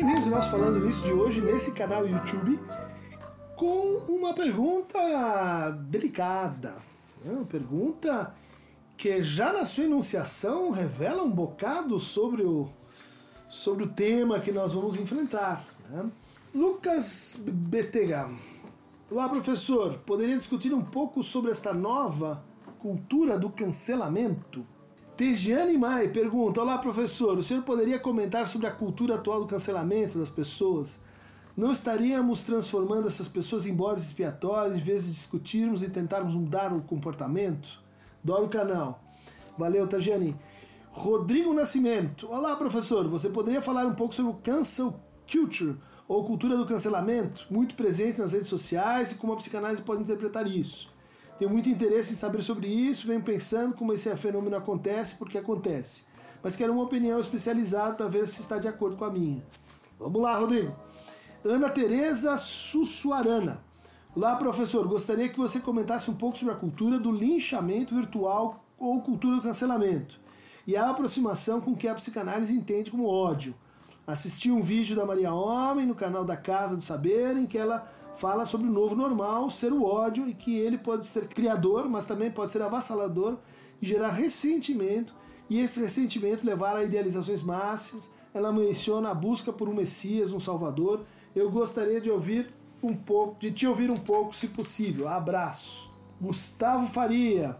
Bem-vindos nós falando nisso de hoje nesse canal YouTube com uma pergunta delicada, né? uma pergunta que já na sua enunciação revela um bocado sobre o, sobre o tema que nós vamos enfrentar. Né? Lucas Betega. Olá, professor. Poderia discutir um pouco sobre esta nova cultura do cancelamento? Tejiane Mai pergunta: Olá, professor. O senhor poderia comentar sobre a cultura atual do cancelamento das pessoas? Não estaríamos transformando essas pessoas em bodes expiatórios em vez de discutirmos e tentarmos mudar o comportamento? Doro o canal. Valeu, Tajiane. Rodrigo Nascimento. Olá, professor. Você poderia falar um pouco sobre o cancel culture, ou cultura do cancelamento, muito presente nas redes sociais e como a psicanálise pode interpretar isso? Tenho muito interesse em saber sobre isso, venho pensando como esse fenômeno acontece, porque acontece. Mas quero uma opinião especializada para ver se está de acordo com a minha. Vamos lá, Rodrigo. Ana Tereza Sussuarana. Olá, professor. Gostaria que você comentasse um pouco sobre a cultura do linchamento virtual ou cultura do cancelamento e a aproximação com que a psicanálise entende como ódio. Assisti um vídeo da Maria Homem no canal da Casa do Saber em que ela fala sobre o novo normal, ser o ódio e que ele pode ser criador, mas também pode ser avassalador e gerar ressentimento, e esse ressentimento levar a idealizações máximas. Ela menciona a busca por um Messias, um Salvador. Eu gostaria de ouvir um pouco, de te ouvir um pouco, se possível. Abraço. Gustavo Faria.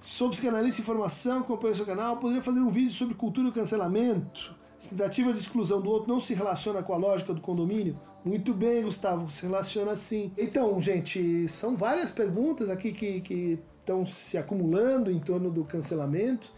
Sou psicanalista em formação, acompanho seu canal. Poderia fazer um vídeo sobre cultura do cancelamento? Se tentativa de exclusão do outro não se relaciona com a lógica do condomínio? Muito bem, Gustavo, se relaciona sim. Então, gente, são várias perguntas aqui que, que estão se acumulando em torno do cancelamento.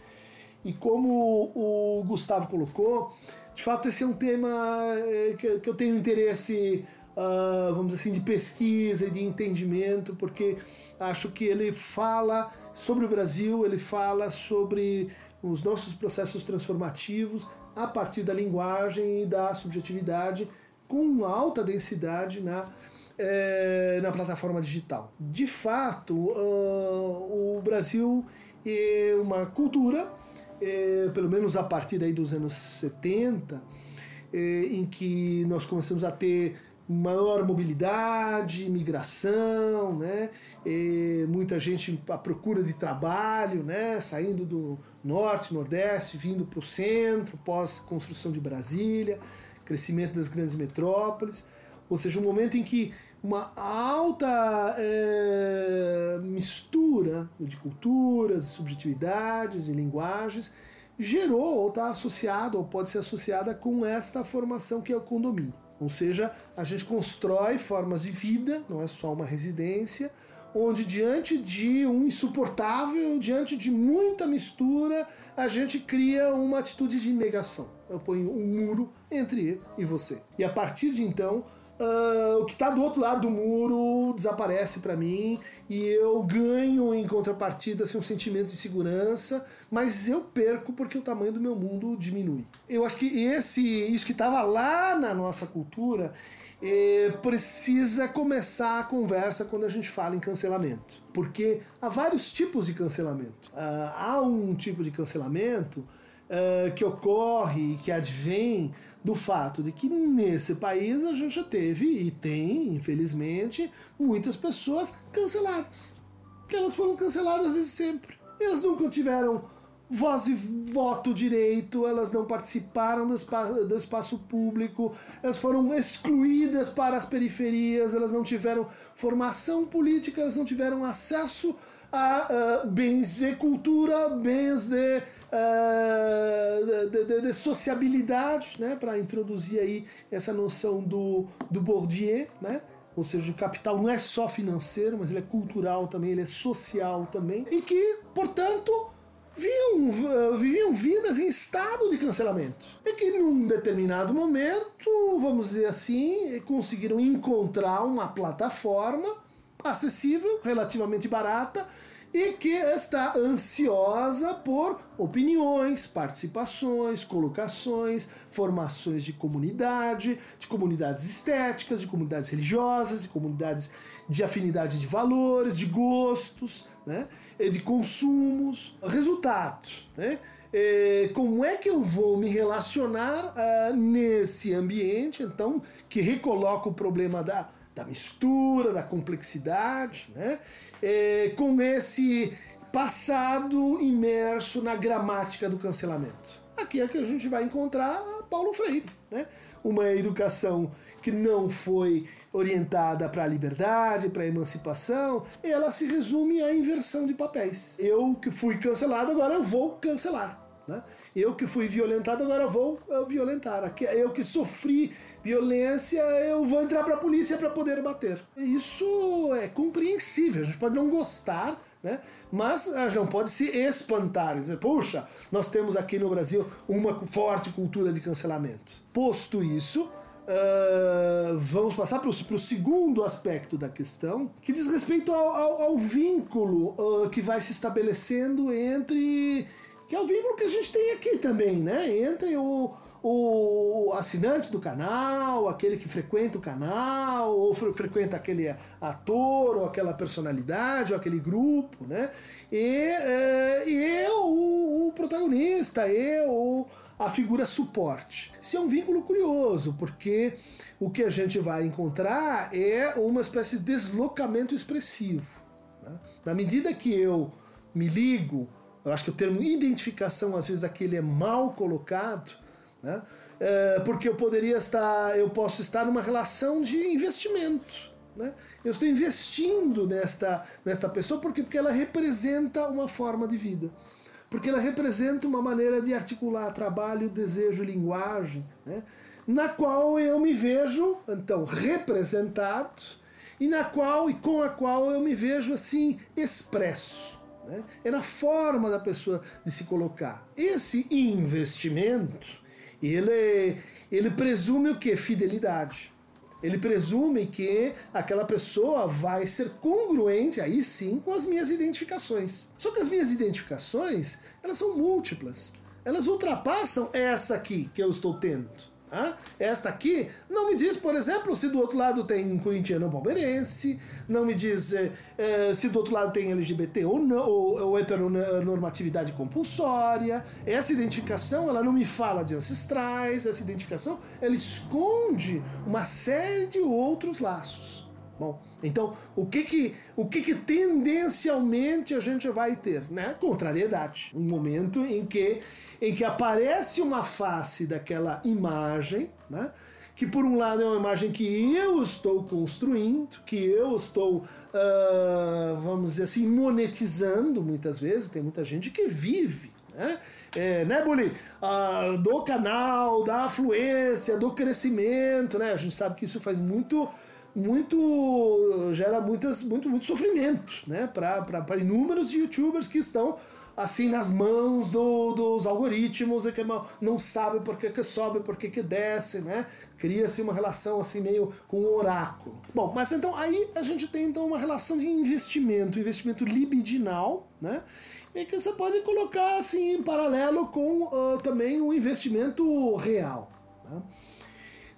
E como o Gustavo colocou, de fato esse é um tema eh, que, eu tenho interesse, uh, vamos dizer assim, de pesquisa e de entendimento, porque acho que ele fala sobre o Brasil, ele fala sobre os nossos processos transformativos a partir da linguagem e da subjetividade com alta densidade na, é, na plataforma digital. De fato, uh, o Brasil é uma cultura, é, pelo menos a partir aí dos anos 70, é, em que nós começamos a ter maior mobilidade, migração, né? E muita gente à procura de trabalho, né? Saindo do norte, nordeste, vindo para o centro, pós construção de Brasília crescimento das grandes metrópoles, ou seja, um momento em que uma alta é, mistura de culturas, subjetividades e linguagens gerou ou está associado ou pode ser associada com esta formação que é o condomínio. Ou seja, a gente constrói formas de vida, não é só uma residência, onde diante de um insuportável, diante de muita mistura, a gente cria uma atitude de negação. Eu ponho um muro entre eu e você. E a partir de então, uh, o que está do outro lado do muro desaparece para mim e eu ganho em contrapartida assim, um sentimento de segurança, mas eu perco porque o tamanho do meu mundo diminui. Eu acho que esse, isso que estava lá na nossa cultura eh, precisa começar a conversa quando a gente fala em cancelamento. Porque há vários tipos de cancelamento. Uh, há um tipo de cancelamento uh, que ocorre e que advém do fato de que nesse país a gente já teve e tem, infelizmente, muitas pessoas canceladas. Que elas foram canceladas desde sempre. Elas nunca tiveram voz e voto direito, elas não participaram do espaço, do espaço público, elas foram excluídas para as periferias, elas não tiveram formação política, elas não tiveram acesso a uh, bens de cultura, bens de, uh, de, de, de, sociabilidade, né, para introduzir aí essa noção do, do Bourdieu, né, ou seja, o capital não é só financeiro, mas ele é cultural também, ele é social também, e que, portanto, viviam, viviam vidas em estado de cancelamento. E que num determinado momento, vamos dizer assim, conseguiram encontrar uma plataforma acessível, relativamente barata, e que está ansiosa por opiniões, participações, colocações, formações de comunidade, de comunidades estéticas, de comunidades religiosas, de comunidades de afinidade de valores, de gostos, né, de consumos, resultados. Né? como é que eu vou me relacionar uh, nesse ambiente, então, que recoloca o problema da, da mistura, da complexidade, né? É, com esse passado imerso na gramática do cancelamento. Aqui é que a gente vai encontrar Paulo Freire, né? Uma educação que não foi orientada para a liberdade, para a emancipação, ela se resume à inversão de papéis. Eu que fui cancelado, agora eu vou cancelar. Né? Eu que fui violentado, agora vou violentar. Eu que sofri violência, eu vou entrar para a polícia para poder bater. Isso é compreensível, a gente pode não gostar, né? mas a gente não pode se espantar e dizer, puxa, nós temos aqui no Brasil uma forte cultura de cancelamento. Posto isso, Uh, vamos passar para o segundo aspecto da questão, que diz respeito ao, ao, ao vínculo uh, que vai se estabelecendo entre. que é o vínculo que a gente tem aqui também, né? Entre o, o assinante do canal, aquele que frequenta o canal, ou fre frequenta aquele ator, ou aquela personalidade, ou aquele grupo, né? E, uh, e o, o protagonista, e o a figura suporte. Isso é um vínculo curioso, porque o que a gente vai encontrar é uma espécie de deslocamento expressivo. Né? Na medida que eu me ligo, eu acho que o termo identificação, às vezes, aquele é mal colocado, né? É, porque eu poderia estar, eu posso estar numa relação de investimento. Né? Eu estou investindo nesta, nesta pessoa porque, porque ela representa uma forma de vida porque ela representa uma maneira de articular trabalho, desejo linguagem, né? na qual eu me vejo, então, representado, e na qual e com a qual eu me vejo assim expresso. Né? É na forma da pessoa de se colocar. Esse investimento, ele, ele presume o que? Fidelidade. Ele presume que aquela pessoa vai ser congruente, aí sim, com as minhas identificações. Só que as minhas identificações, elas são múltiplas. Elas ultrapassam essa aqui que eu estou tendo. Esta aqui não me diz, por exemplo, se do outro lado tem um corintiano ou palmeirense, não me diz é, é, se do outro lado tem LGBT ou, não, ou, ou heteronormatividade compulsória. Essa identificação ela não me fala de ancestrais, essa identificação ela esconde uma série de outros laços. Bom, então o que que, o que que tendencialmente a gente vai ter? Né? Contrariedade. Um momento em que em que aparece uma face daquela imagem, né? que por um lado é uma imagem que eu estou construindo, que eu estou, uh, vamos dizer assim, monetizando muitas vezes, tem muita gente que vive, né? É, né, Bully? Uh, do canal, da afluência, do crescimento, né? A gente sabe que isso faz muito muito gera muitas, muito, muito sofrimento né? para inúmeros youtubers que estão assim nas mãos do, dos algoritmos e que não sabe por que, que sobe, por que, que desce, né? Cria-se uma relação assim meio com o oráculo. Bom, mas então aí a gente tem então uma relação de investimento, investimento libidinal, né? E que você pode colocar assim em paralelo com uh, também o investimento real. Né?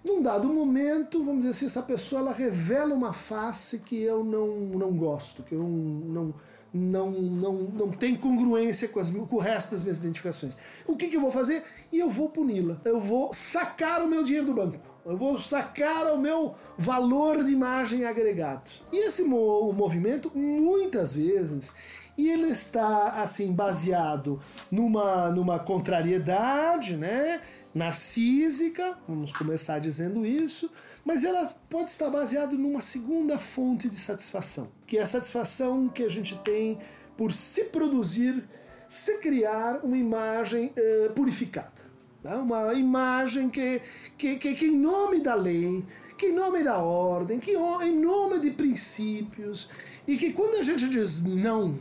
Num dado momento, vamos dizer assim, essa pessoa ela revela uma face que eu não, não gosto, que eu não, não não, não, não tem congruência com, as, com o resto das minhas identificações. O que, que eu vou fazer? E eu vou puni-la. Eu vou sacar o meu dinheiro do banco. Eu vou sacar o meu valor de imagem agregado. E esse mo movimento, muitas vezes, e ele está assim baseado numa, numa contrariedade, né? Narcísica, vamos começar dizendo isso, mas ela pode estar baseada numa segunda fonte de satisfação, que é a satisfação que a gente tem por se produzir, se criar uma imagem eh, purificada. Tá? Uma imagem que, que, que, que, em nome da lei, que em nome da ordem, que em nome de princípios, e que quando a gente diz não,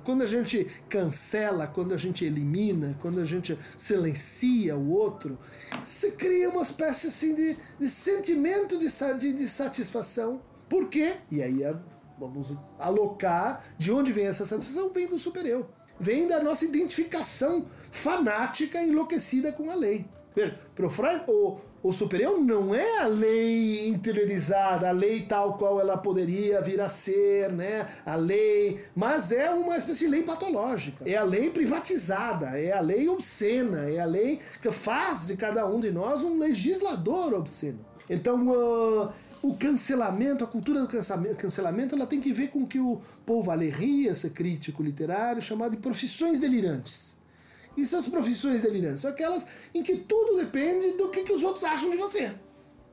quando a gente cancela, quando a gente elimina, quando a gente silencia o outro, se cria uma espécie assim de, de sentimento de, de, de satisfação. Por quê? E aí é, vamos alocar de onde vem essa satisfação? Vem do super-eu. Vem da nossa identificação fanática, enlouquecida com a lei. Para o Freud, o, o superior não é a lei interiorizada, a lei tal qual ela poderia vir a ser, né? A lei, mas é uma espécie de lei patológica. É a lei privatizada, é a lei obscena, é a lei que faz de cada um de nós um legislador obsceno. Então, uh, o cancelamento, a cultura do cancelamento, ela tem que ver com o que o Paul Valéry, esse crítico literário, chamado de profissões delirantes. E são as profissões delirantes? São aquelas em que tudo depende do que, que os outros acham de você.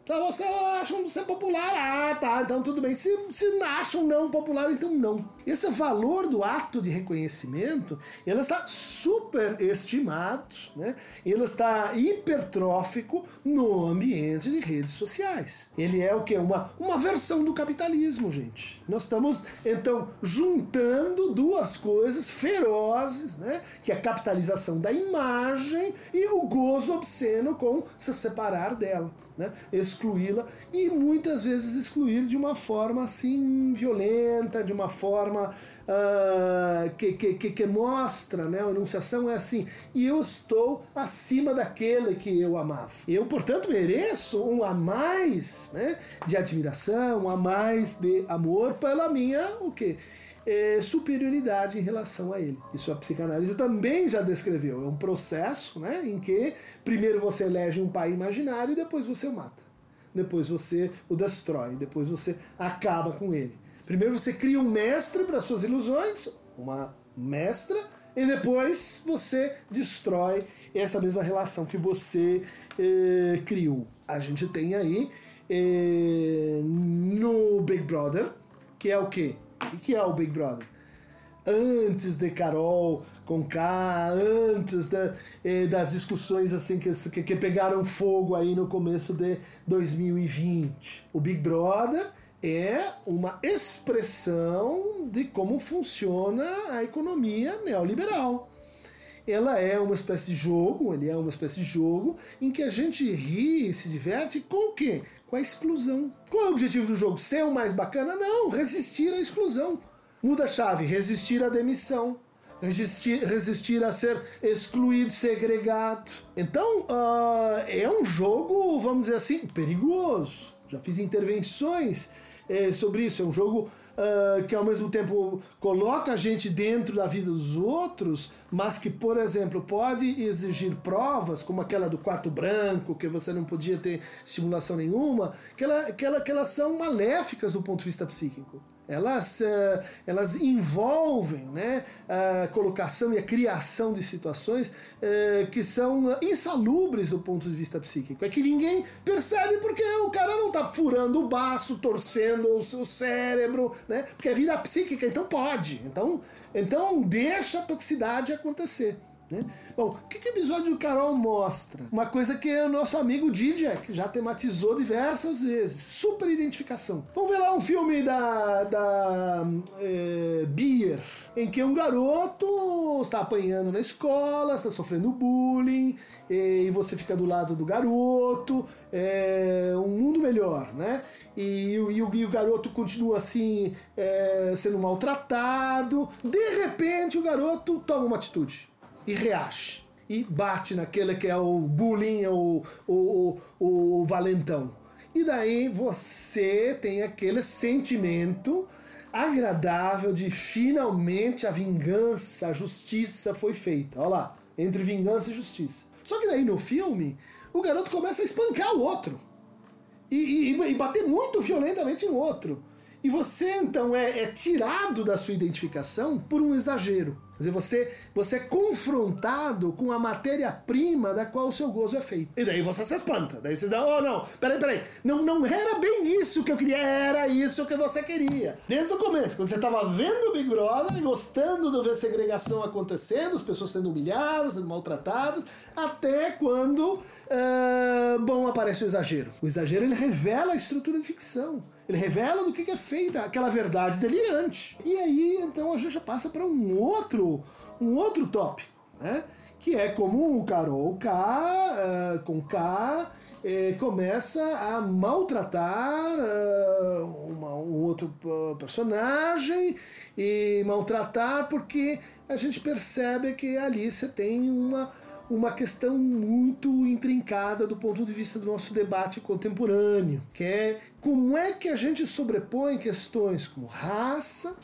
Então você acham você popular, ah tá, então tudo bem. Se, se acham não popular, então não. Esse valor do ato de reconhecimento, ele está super estimado, né? ele está hipertrófico no ambiente de redes sociais. Ele é o que? Uma, uma versão do capitalismo, gente. Nós estamos, então, juntando duas coisas ferozes, né? que é a capitalização da imagem e o gozo obsceno com se separar dela né? excluí-la e muitas vezes excluir de uma forma assim violenta, de uma forma uh, que, que, que, mostra, né? a enunciação é assim, e eu estou acima daquele que eu amava. Eu, portanto, mereço um a mais né? de admiração, um a mais de amor pela minha, o quê? é, superioridade em relação a ele. Isso a psicanálise também já descreveu. É um processo né, em que primeiro você elege um pai imaginário e depois você o mata. Depois você o destrói, depois você acaba com ele. Primeiro você cria um mestre para suas ilusões, uma mestra, e depois você destrói essa mesma relação que você eh, criou. A gente tem aí eh, no Big Brother, que é o que? O que é o Big Brother? Antes de Carol com K, antes de, eh, das discussões assim que, que, que pegaram fogo aí no começo de 2020. O Big Brother é uma expressão de como funciona a economia neoliberal. Ela é uma espécie de jogo, ele é uma espécie de jogo em que a gente ri e se diverte com o quê? com a exclusão. Qual é o objetivo do jogo? Ser o mais bacana? Não, resistir à exclusão. Muda a chave, resistir à demissão. Resistir, resistir a ser excluído, segregado. Então, uh, é um jogo, vamos dizer assim, perigoso. Já fiz intervenções eh, sobre isso. É um jogo uh, que ao mesmo tempo coloca a gente dentro da vida dos outros, mas que, por exemplo, pode exigir provas, como aquela do quarto branco, que você não podia ter estimulação nenhuma, que, ela, que, ela, que elas são maléficas do ponto de vista psíquico elas, uh, elas envolvem né, a colocação e a criação de situações uh, que são insalubres do ponto de vista psíquico. É que ninguém percebe porque o cara não está furando o baço, torcendo o seu cérebro, né? Porque é vida psíquica, então pode. Então, então deixa a toxicidade acontecer. Né? Bom, o que, que o episódio do Carol mostra? Uma coisa que o nosso amigo Dijak já tematizou diversas vezes: super identificação. Vamos ver lá um filme da, da é, Beer, em que um garoto está apanhando na escola, está sofrendo bullying, e você fica do lado do garoto, é um mundo melhor, né? E, e, e o garoto continua assim, é, sendo maltratado. De repente, o garoto toma uma atitude e reage. E bate naquele que é o bullying, o, o, o, o valentão. E daí você tem aquele sentimento agradável de finalmente a vingança, a justiça foi feita. Olha lá, entre vingança e justiça. Só que daí no filme, o garoto começa a espancar o outro. E, e, e bater muito violentamente no outro. E você então é, é tirado da sua identificação por um exagero. Quer dizer, você, você é confrontado com a matéria-prima da qual o seu gozo é feito. E daí você se espanta. Daí você dá, oh não, peraí, peraí. Não, não era bem isso que eu queria, era isso que você queria. Desde o começo, quando você estava vendo o Big Brother, gostando de ver segregação acontecendo, as pessoas sendo humilhadas, sendo maltratadas, até quando, uh, bom, aparece o exagero. O exagero, ele revela a estrutura de ficção. Ele revela do que é feita aquela verdade delirante. E aí, então, a gente já passa para um outro, um outro tópico, né? Que é como o Carol K, uh, com K, eh, começa a maltratar uh, uma, um outro uh, personagem e maltratar porque a gente percebe que ali você tem uma uma questão muito intrincada do ponto de vista do nosso debate contemporâneo, que é como é que a gente sobrepõe questões como raça,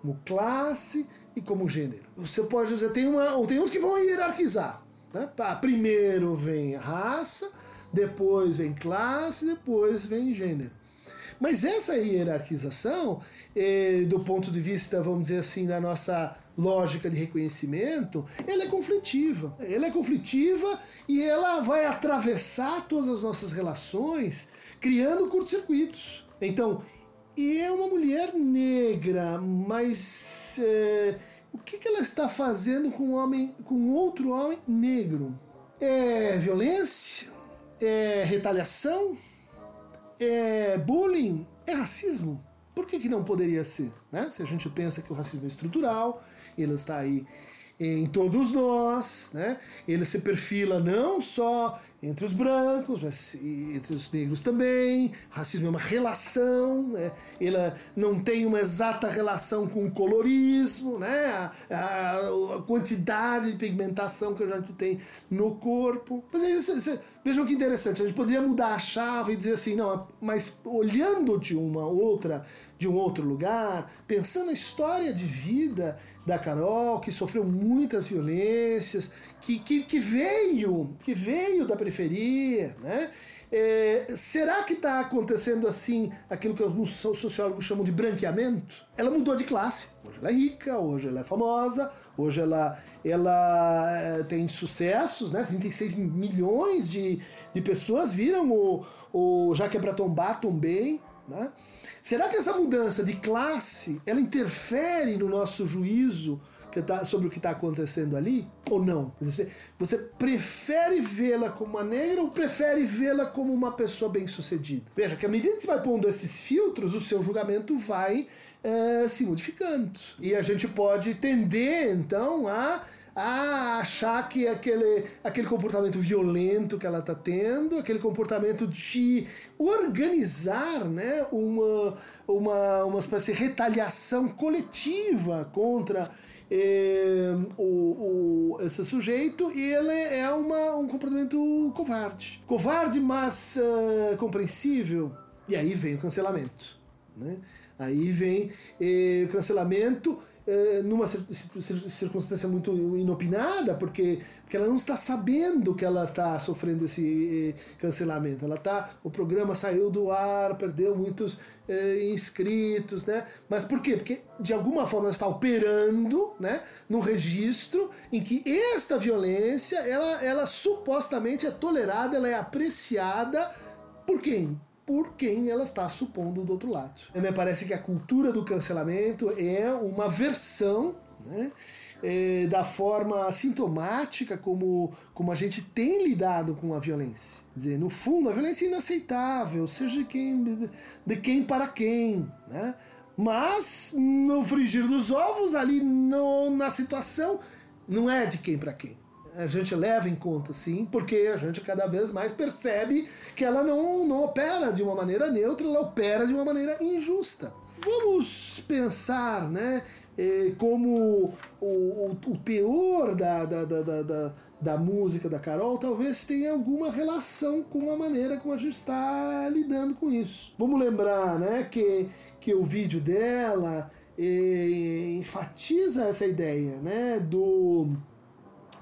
como classe e como gênero. Você pode dizer, tem, uma, tem uns que vão hierarquizar. Né? Primeiro vem raça, depois vem classe, depois vem gênero. Mas essa hierarquização, eh, do ponto de vista, vamos dizer assim, da nossa lógica de reconhecimento, ela é conflitiva. Ela é conflitiva e ela vai atravessar todas as nossas relações, criando curtos-circuitos. Então, e é uma mulher negra, mas é, o que, que ela está fazendo com um homem, com outro homem negro? É violência? É retaliação? É bullying? É racismo? Por que, que não poderia ser? Né? Se a gente pensa que o racismo é estrutural, ele está aí em todos nós, né? Ele se perfila não só entre os brancos, mas entre os negros também. O racismo é uma relação, né? Ele não tem uma exata relação com o colorismo, né? A, a, a quantidade de pigmentação que a gente tem no corpo. Mas aí vejam que interessante, a gente poderia mudar a chave e dizer assim, não, mas olhando de uma outra de um outro lugar, pensando na história de vida da Carol, que sofreu muitas violências, que, que, que veio, que veio da periferia, né? É, será que está acontecendo assim aquilo que alguns sociólogos chamam de branqueamento? Ela mudou de classe. Hoje ela é rica, hoje ela é famosa, hoje ela, ela é, tem sucessos, né? 36 milhões de, de pessoas viram o, o Já que é pra tombar, tombei. Né? Será que essa mudança de classe ela interfere no nosso juízo tá, sobre o que está acontecendo ali ou não? Você, você prefere vê-la como uma negra ou prefere vê-la como uma pessoa bem-sucedida? Veja que à medida que você vai pondo esses filtros, o seu julgamento vai é, se modificando. E a gente pode tender então a a achar que aquele, aquele comportamento violento que ela está tendo, aquele comportamento de organizar né, uma, uma, uma espécie de retaliação coletiva contra eh, o, o, esse sujeito, ele é uma, um comportamento covarde. Covarde, mas uh, compreensível. E aí vem o cancelamento. Né? Aí vem eh, o cancelamento numa circunstância muito inopinada, porque, porque ela não está sabendo que ela está sofrendo esse eh, cancelamento. Ela tá, o programa saiu do ar, perdeu muitos eh, inscritos, né? Mas por quê? Porque de alguma forma ela está operando, né, num registro em que esta violência, ela, ela supostamente é tolerada, ela é apreciada por quem? Por quem ela está supondo do outro lado. Me parece que a cultura do cancelamento é uma versão né, é, da forma sintomática como, como a gente tem lidado com a violência. Quer dizer, no fundo, a violência é inaceitável, seja de quem, de, de quem para quem. Né? Mas no frigir dos ovos, ali no, na situação, não é de quem para quem a gente leva em conta, sim, porque a gente cada vez mais percebe que ela não, não opera de uma maneira neutra, ela opera de uma maneira injusta. Vamos pensar, né, eh, como o, o, o teor da, da, da, da, da música da Carol talvez tenha alguma relação com a maneira como a gente está lidando com isso. Vamos lembrar, né, que, que o vídeo dela eh, enfatiza essa ideia, né, do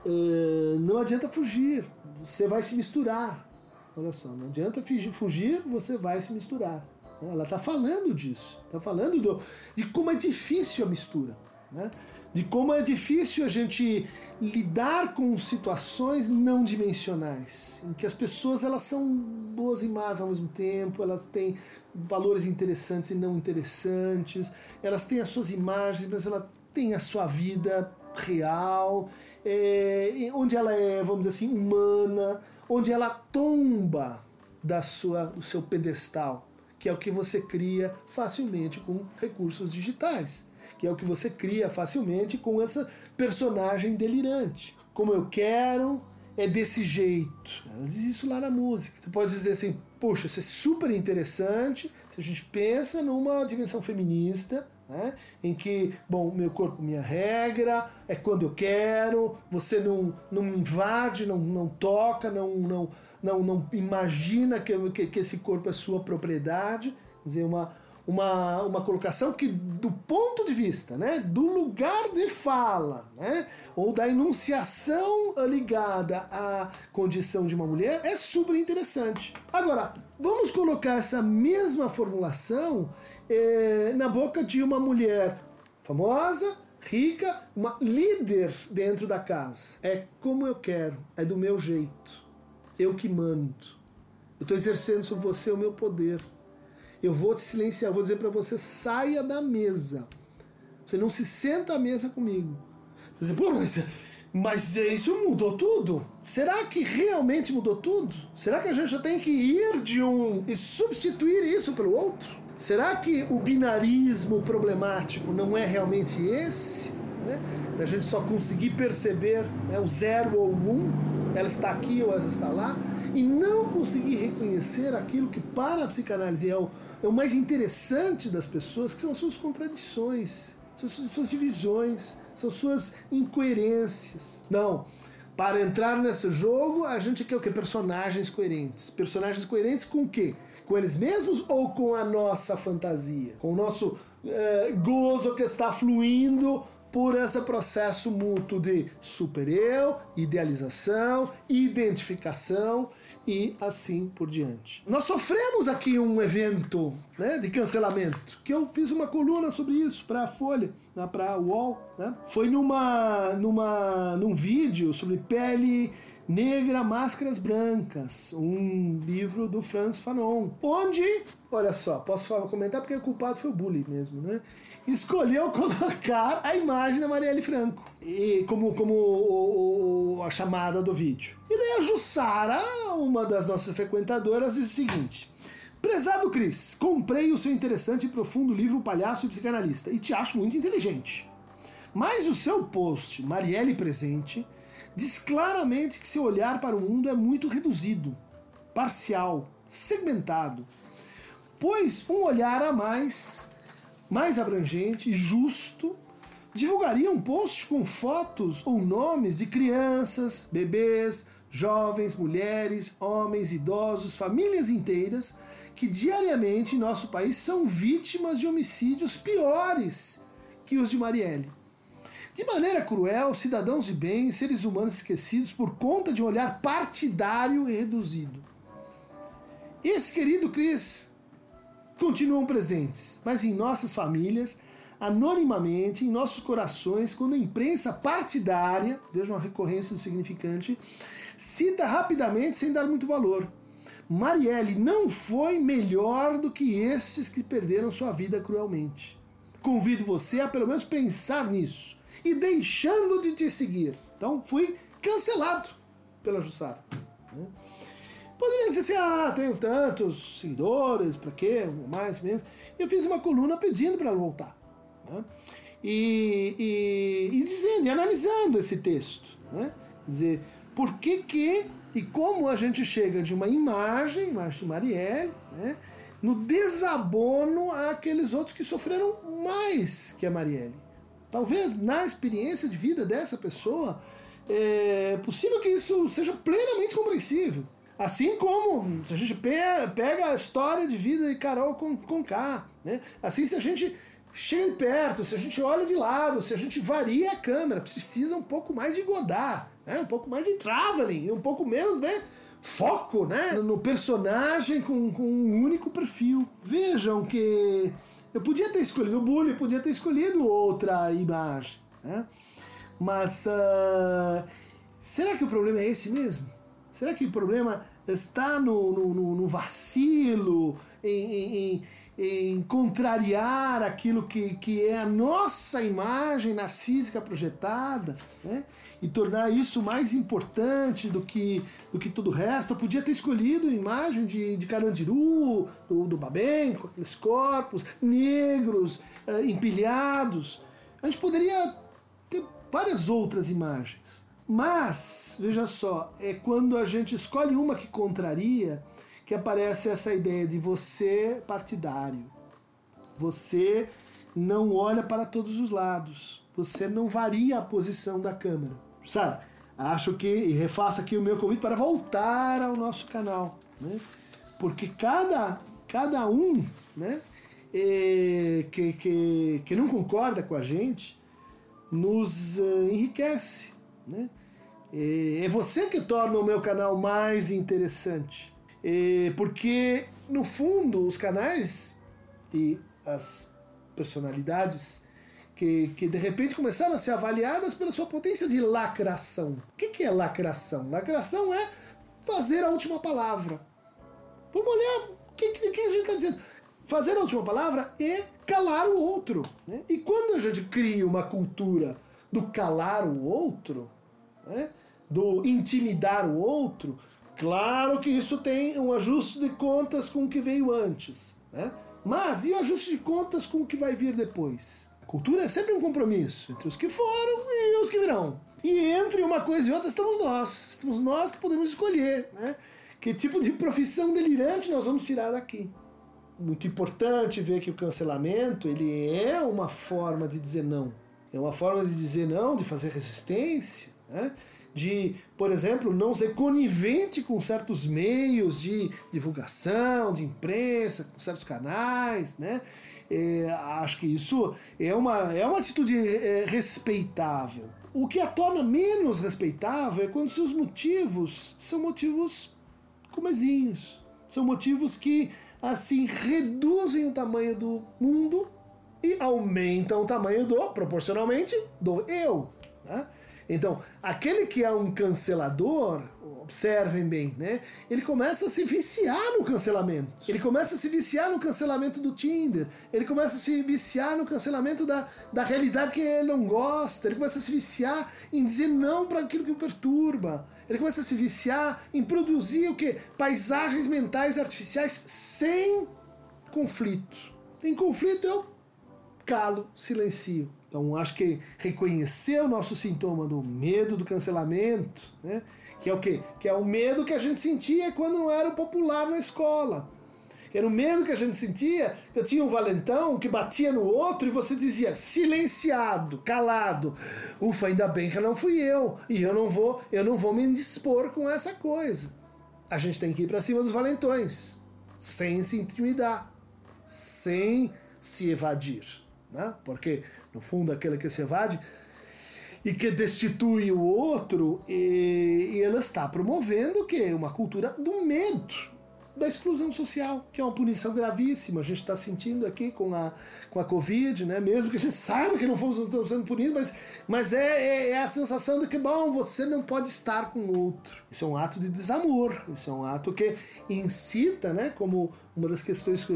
uh, não adianta fugir, você vai se misturar. Olha só, não adianta fugir, você vai se misturar. Ela está falando disso, está falando do, de como é difícil a mistura, né? de como é difícil a gente lidar com situações não dimensionais, em que as pessoas elas são boas e más ao mesmo tempo, elas têm valores interessantes e não interessantes, elas têm as suas imagens, mas ela tem a sua vida real, é, onde ela é, vamos dizer assim, humana, onde ela tomba da sua, do seu pedestal, que é o que você cria facilmente com recursos digitais, que é o que você cria facilmente com essa personagem delirante. Como eu quero, é desse jeito. Ela diz isso lá na música. Tu pode dizer assim, poxa, isso é super interessante se a gente pensa numa dimensão feminista, né? em que, bom, meu corpo, minha regra, é quando eu quero, você não, não invade, não, não toca, não, não, não, não imagina que, que, que esse corpo é sua propriedade, quer dizer, uma, uma, uma colocação que, do ponto de vista, né, do lugar de fala, né, ou da enunciação ligada à condição de uma mulher, é super interessante. Agora, vamos colocar essa mesma formulação eh, na boca de uma mulher famosa, rica, uma líder dentro da casa. É como eu quero, é do meu jeito. Eu que mando. Eu estou exercendo sobre você o meu poder. Eu vou te silenciar, vou dizer para você: saia da mesa. Você não se senta à mesa comigo. Você, pô, mas, mas isso mudou tudo? Será que realmente mudou tudo? Será que a gente já tem que ir de um e substituir isso pelo outro? Será que o binarismo problemático não é realmente esse? Né? Da gente só conseguir perceber né, o zero ou o um, ela está aqui ou ela está lá, e não conseguir reconhecer aquilo que para a psicanálise é o, é o mais interessante das pessoas, que são as suas contradições, são as suas divisões, são suas incoerências. Não. Para entrar nesse jogo, a gente quer o quê? Personagens coerentes. Personagens coerentes com o quê? Com eles mesmos ou com a nossa fantasia? Com o nosso eh, gozo que está fluindo por esse processo mútuo de super-eu, idealização, identificação e assim por diante. Nós sofremos aqui um evento né, de cancelamento, que eu fiz uma coluna sobre isso para a Folha, né, para a UOL. Né? Foi numa, numa, num vídeo sobre pele negra, máscaras brancas, um livro do Franz Fanon, onde, olha só, posso comentar porque o culpado foi o bullying mesmo, né? Escolheu colocar a imagem da Marielle Franco e como, como o, o, a chamada do vídeo. E daí a Jussara, uma das nossas frequentadoras, diz o seguinte: Prezado Cris, comprei o seu interessante e profundo livro Palhaço e Psicanalista e te acho muito inteligente. Mas o seu post, Marielle Presente, diz claramente que seu olhar para o mundo é muito reduzido, parcial, segmentado. Pois um olhar a mais, mais abrangente e justo, divulgaria um post com fotos ou nomes de crianças, bebês, jovens, mulheres, homens, idosos, famílias inteiras que diariamente em nosso país são vítimas de homicídios piores que os de Marielle. De maneira cruel, cidadãos de bem, seres humanos esquecidos por conta de um olhar partidário e reduzido. Esse querido Cris continuam presentes, mas em nossas famílias, anonimamente, em nossos corações, quando a imprensa partidária, vejam a recorrência do significante, cita rapidamente sem dar muito valor. Marielle não foi melhor do que estes que perderam sua vida cruelmente. Convido você a pelo menos pensar nisso e deixando de te seguir. Então fui cancelado pela Jussara. Né? Poderia dizer assim, ah, tenho tantos seguidores, para quê? Mais, menos. Eu fiz uma coluna pedindo para ela voltar. Né? E, e, e, dizendo, e analisando esse texto. Né? Dizer, por que que e como a gente chega de uma imagem, imagem de Marielle, né? no desabono àqueles outros que sofreram mais que a Marielle. Talvez na experiência de vida dessa pessoa, é possível que isso seja plenamente compreensível. Assim como se a gente pega a história de vida de Carol com, com K, né? Assim se a gente chega de perto, se a gente olha de lado, se a gente varia a câmera, precisa um pouco mais de Godard, né? um pouco mais de traveling, um pouco menos de foco né? no personagem com, com um único perfil. Vejam que eu podia ter escolhido o Bully, podia ter escolhido outra imagem, né? mas uh, será que o problema é esse mesmo? Será que o problema está no, no, no vacilo, em, em, em, contrariar aquilo que, que é a nossa imagem narcísica projetada, né? e tornar isso mais importante do que, do que tudo o resto? Eu podia ter escolhido a imagem de, de Carandiru, do, do Babem, com aqueles corpos negros, uh, empilhados. A gente poderia ter várias outras imagens. Mas, veja só, é quando a gente escolhe uma que contraria que aparece essa ideia de você partidário, você não olha para todos os lados. Você não varia a posição da câmera. Sabe? Acho que, e refaço aqui o meu convite para voltar ao nosso canal. Né? Porque cada, cada um né, é, que, que, que não concorda com a gente nos uh, enriquece. Né? É, você que torna o meu canal mais interessante. Porque, no fundo, os canais e as personalidades que, que de repente começaram a ser avaliadas pela sua potência de lacração. O que, que é lacração? Lacração é fazer a última palavra. Vamos olhar o que, que, a gente está dizendo. Fazer a última palavra é calar o outro. Né? E quando a gente cria uma cultura do calar o outro, né? do intimidar o outro, claro que isso tem um ajuste de contas com o que veio antes. Né? Mas e o ajuste de contas com o que vai vir depois? A cultura é sempre um compromisso entre os que foram e os que virão. E entre uma coisa e outra estamos nós. Estamos nós que podemos escolher né? que tipo de profissão delirante nós vamos tirar daqui. Muito importante ver que o cancelamento ele é uma forma de dizer não. É uma forma de dizer não, de fazer resistência. Né? de, por exemplo, não ser conivente com certos meios de divulgação, de imprensa, com certos canais, né? É, acho que isso é uma, é uma atitude é, respeitável. O que a torna menos respeitável é quando seus motivos são motivos comezinhos. São motivos que, assim, reduzem o tamanho do mundo e aumentam o tamanho do, proporcionalmente, do eu. Né? Então, aquele que é um cancelador, observem bem, né? Ele começa a se viciar no cancelamento. Ele começa a se viciar no cancelamento do Tinder. Ele começa a se viciar no cancelamento da, da realidade que ele não gosta. Ele começa a se viciar em dizer não para aquilo que o perturba. Ele começa a se viciar em produzir o que? Paisagens mentais artificiais sem conflito. Tem conflito, eu calo, silencio. Então, acho que reconhecer o nosso sintoma do medo do cancelamento, né? que é o quê? Que é o medo que a gente sentia quando não era popular na escola. Era o medo que a gente sentia, que tinha um valentão que batia no outro e você dizia silenciado, calado. Ufa, ainda bem que não fui eu e eu não vou, eu não vou me dispor com essa coisa. A gente tem que ir para cima dos valentões, sem se intimidar, sem se evadir, né? Porque no fundo, aquele que se evade e que destitui o outro, e, e ela está promovendo o quê? Uma cultura do medo, da exclusão social, que é uma punição gravíssima. A gente está sentindo aqui com a, com a Covid, né? mesmo que a gente saiba que não fomos sendo punidos, mas, mas é, é, é, a sensação de que, bom, você não pode estar com o outro. Isso é um ato de desamor, isso é um ato que incita, né? como uma das questões,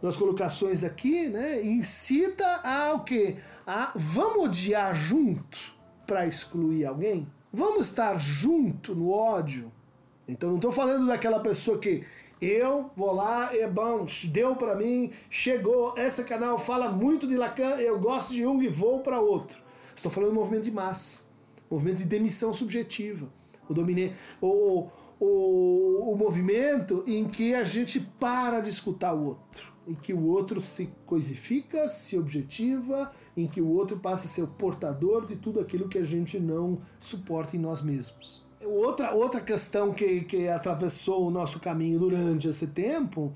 das colocações aqui, né? incita ao quê? a vamos odiar junto para excluir alguém? Vamos estar junto no ódio? Então não estou falando daquela pessoa que eu vou lá, é bom, deu para mim, chegou, esse canal fala muito de Lacan, eu gosto de Jung e vou para outro. Estou falando do movimento de massa, movimento de demissão subjetiva, o, domine, o, o, o movimento em que a gente para de escutar o outro, em que o outro se coisifica, se objetiva, em que o outro passa a ser o portador de tudo aquilo que a gente não suporta em nós mesmos. Outra, outra questão que, que atravessou o nosso caminho durante esse tempo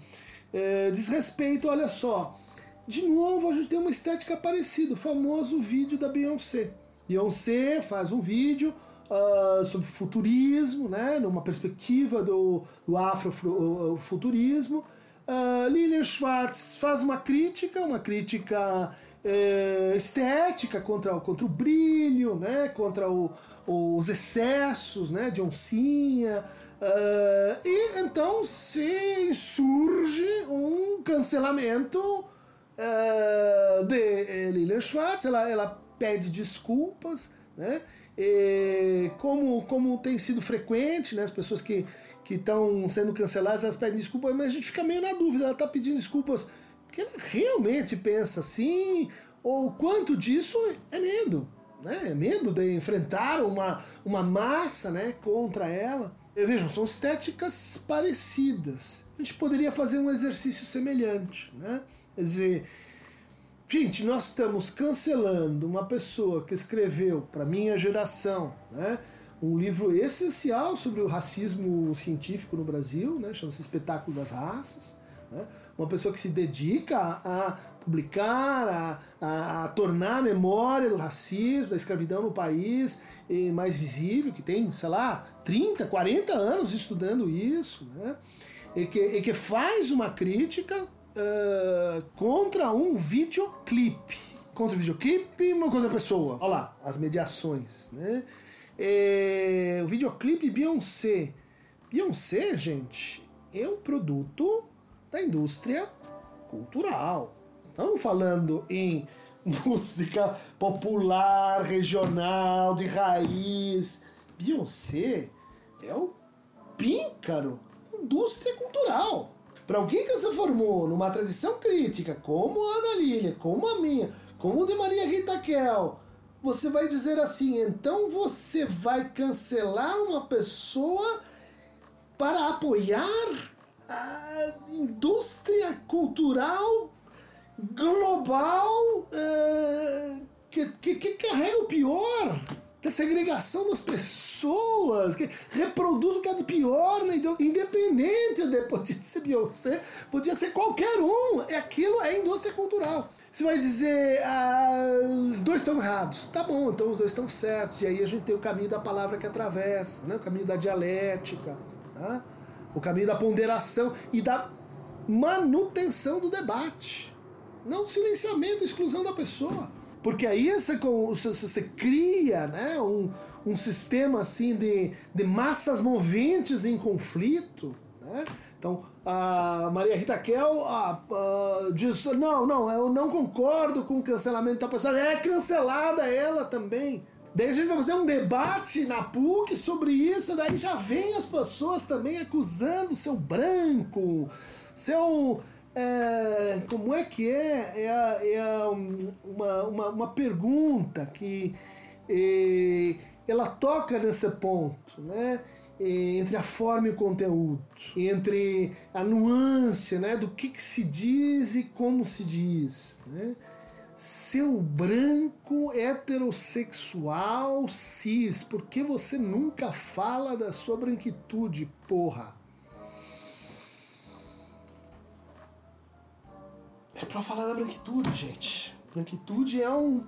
é, diz respeito, olha só, de novo a gente tem uma estética parecida, o famoso vídeo da Beyoncé. Beyoncé faz um vídeo uh, sobre futurismo, né, numa perspectiva do, do afrofuturismo. Uh, Lilian Schwartz faz uma crítica, uma crítica é, estética contra, contra o brilho, né, contra o, os excessos né, de oncinha. Uh, e então se surge um cancelamento uh, de Lilian Schwartz, ela, ela pede desculpas, né? E como, como tem sido frequente, né, as pessoas que estão sendo canceladas, elas pedem desculpas, mas a gente fica meio na dúvida, ela está pedindo desculpas porque ela realmente pensa assim, ou quanto disso é medo, né? É medo de enfrentar uma, uma massa né, contra ela. E, vejam, são estéticas parecidas. A gente poderia fazer um exercício semelhante, né? Quer dizer, Gente, nós estamos cancelando uma pessoa que escreveu para minha geração, né? Um livro essencial sobre o racismo científico no Brasil, né? Chama-se Espetáculo das Raças. Né? Uma pessoa que se dedica a, publicar, a, a, a, tornar a memória do racismo, da escravidão no país mais visível, que tem, sei lá, 30, 40 anos estudando isso, né? E que, e que faz uma crítica uh, contra um videoclipe. Contra o videoclipe, uma contra a pessoa. Olha lá, as mediações, né? E, o videoclipe Beyoncé. Beyoncé, gente, é um produto da indústria cultural. Estamos falando em música popular, regional, de raiz. Beyoncé é o píncaro indústria cultural. Para alguém que se formou numa tradição crítica, como a Ana Lília, como a minha, como o de Maria Rita Kel, você vai dizer assim, então você vai cancelar uma pessoa para apoiar a indústria cultural global uh, que, que, que carrega o pior da segregação das pessoas, que reproduz o que é de pior, né? independente de podia ser Beyoncé, podia ser qualquer um, é aquilo é indústria cultural. Você vai dizer, ah, os dois estão errados. Tá bom, então os dois estão certos. E aí a gente tem o caminho da palavra que atravessa, né? o caminho da dialética, tá? O caminho da ponderação e da manutenção do debate. Não silenciamento, exclusão da pessoa. Porque aí você, você cria né, um, um sistema assim de, de massas moventes em conflito. Né? Então, a Maria Rita Kel a, a, diz: não, não, eu não concordo com o cancelamento da pessoa. É cancelada ela também. Daí a gente vai fazer um debate na PUC sobre isso, daí já vem as pessoas também acusando seu branco, seu é, como é que é? É, é uma, uma, uma pergunta que é, ela toca nesse ponto, né? É, entre a forma e o conteúdo, entre a nuance né, do que, que se diz e como se diz. Né? Seu branco heterossexual cis, por que você nunca fala da sua branquitude, porra? é para falar da branquitude, gente. Branquitude é um,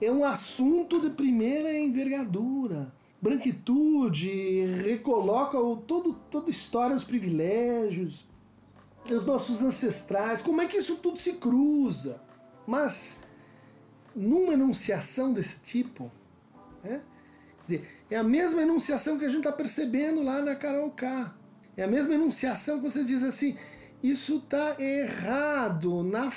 é um assunto de primeira envergadura. Branquitude recoloca o, todo, toda a história dos privilégios, os nossos ancestrais, como é que isso tudo se cruza. Mas numa enunciação desse tipo, né, dizer, é a mesma enunciação que a gente está percebendo lá na Carol K. É a mesma enunciação que você diz assim, isso está errado na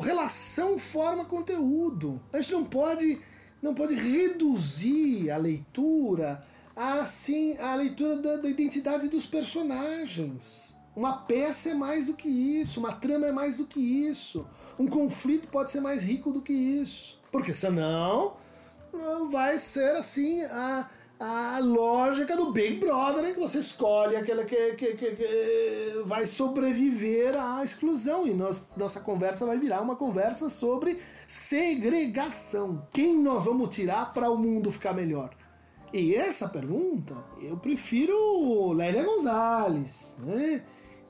relação forma-conteúdo. A gente não pode, não pode reduzir a leitura assim a leitura da, da identidade dos personagens. Uma peça é mais do que isso, uma trama é mais do que isso, um conflito pode ser mais rico do que isso. Porque senão não vai ser assim a a lógica do Big Brother, né? que você escolhe aquele que, que, que, que, vai sobreviver à exclusão. E nós, nossa conversa vai virar uma conversa sobre segregação. Quem nós vamos tirar para o mundo ficar melhor? E essa pergunta, eu prefiro Lélia Gonzalez, né?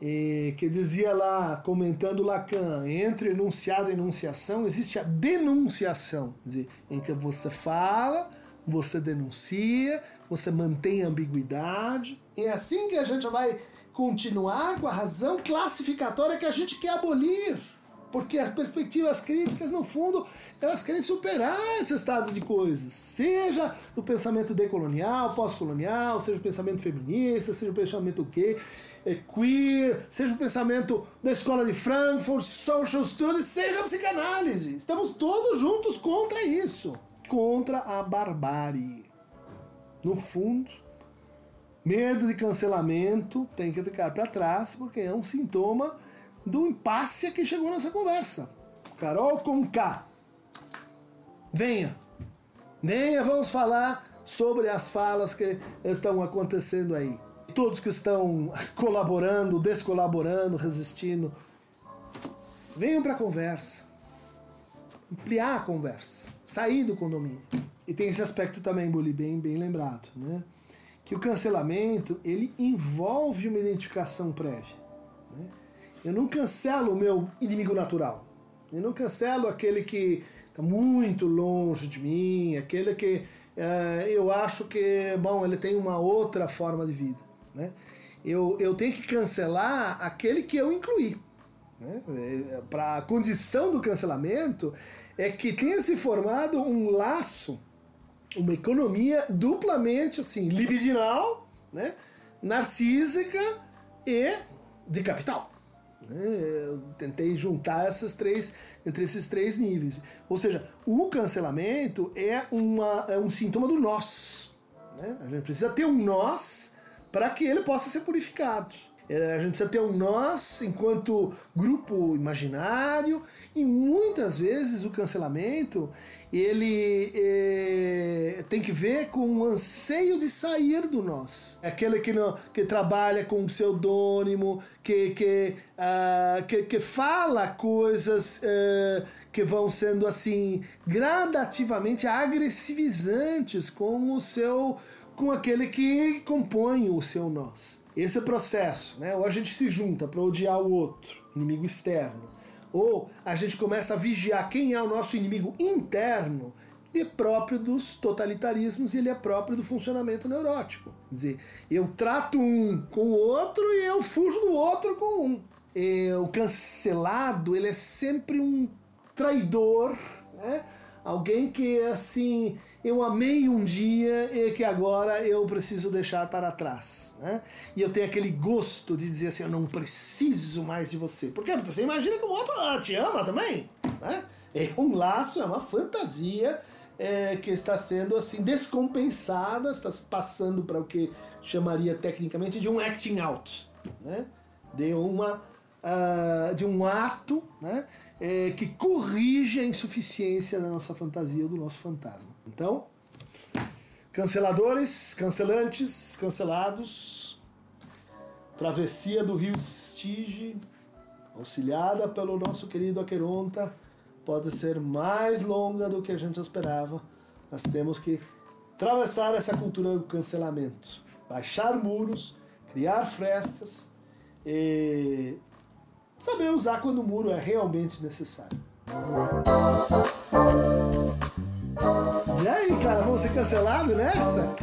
E, que dizia lá, comentando Lacan, entre enunciado e enunciação existe a denunciação, dizer, em que você fala você denuncia, você mantém a ambiguidade. É assim que a gente vai continuar com a razão classificatória que a gente quer abolir. Porque as perspectivas críticas, no fundo, elas querem superar esse estado de coisas. Seja do pensamento decolonial, pós-colonial, seja o pensamento feminista, seja o pensamento gay, queer, seja o pensamento da escola de Frankfurt, social studies, seja a psicanálise. Estamos todos juntos contra isso contra a barbárie. No fundo, medo de cancelamento tem que ficar para trás porque é um sintoma do impasse que chegou nessa conversa. Carol com K. Venha. Venha, vamos falar sobre as falas que estão acontecendo aí. Todos que estão colaborando, descolaborando, resistindo, venham para a conversa. ampliar a conversa, sair do condomínio. E tem esse aspecto também, Bully, bem, bem lembrado, né? Que o cancelamento, ele envolve uma identificação prévia. Né? Eu não cancelo o meu inimigo natural. Eu não cancelo aquele que está muito longe de mim, aquele que uh, eu acho que, bom, ele tem uma outra forma de vida. Né? Eu, eu tenho que cancelar aquele que eu incluí. Né? É, Para a condição do cancelamento é que tenha se formado um laço, uma economia duplamente assim, libidinal, né? narcísica e de capital. Né? Eu tentei juntar essas três entre esses três níveis. Ou seja, o cancelamento é, uma, é um sintoma do nós. Né? A gente precisa ter um nós para que ele possa ser purificado. É, a gente precisa ter um nós enquanto grupo imaginário e muitas vezes o cancelamento ele é, tem que ver com o anseio de sair do nós. É aquele que, não, que trabalha com um pseudônimo, que, que, uh, que, que, fala coisas uh, que vão sendo assim gradativamente agressivizantes com o seu com aquele que compõe o seu nós. Esse é o processo, né? Ou a gente se junta para odiar o outro, inimigo externo, ou a gente começa a vigiar quem é o nosso inimigo interno, ele é próprio dos totalitarismos e ele é próprio do funcionamento neurótico. Quer dizer, eu trato um com o outro e eu fujo do outro com um. E o cancelado, ele é sempre um traidor, né? Alguém que, assim, eu amei um dia e que agora eu preciso deixar para trás. Né? E eu tenho aquele gosto de dizer assim: eu não preciso mais de você. Por quê? Porque você imagina que o outro ah, te ama também. Né? É um laço, é uma fantasia é, que está sendo assim descompensada, está passando para o que chamaria tecnicamente de um acting out. Né? De, uma, uh, de um ato né? É, que corrige a insuficiência da nossa fantasia ou do nosso fantasma. Então, canceladores, cancelantes, cancelados, travessia do rio Stige, auxiliada pelo nosso querido Aqueronta, pode ser mais longa do que a gente esperava. Nós temos que atravessar essa cultura do cancelamento, baixar muros, criar frestas e saber usar quando o muro é realmente necessário. E aí, cara, vamos ser cancelados nessa?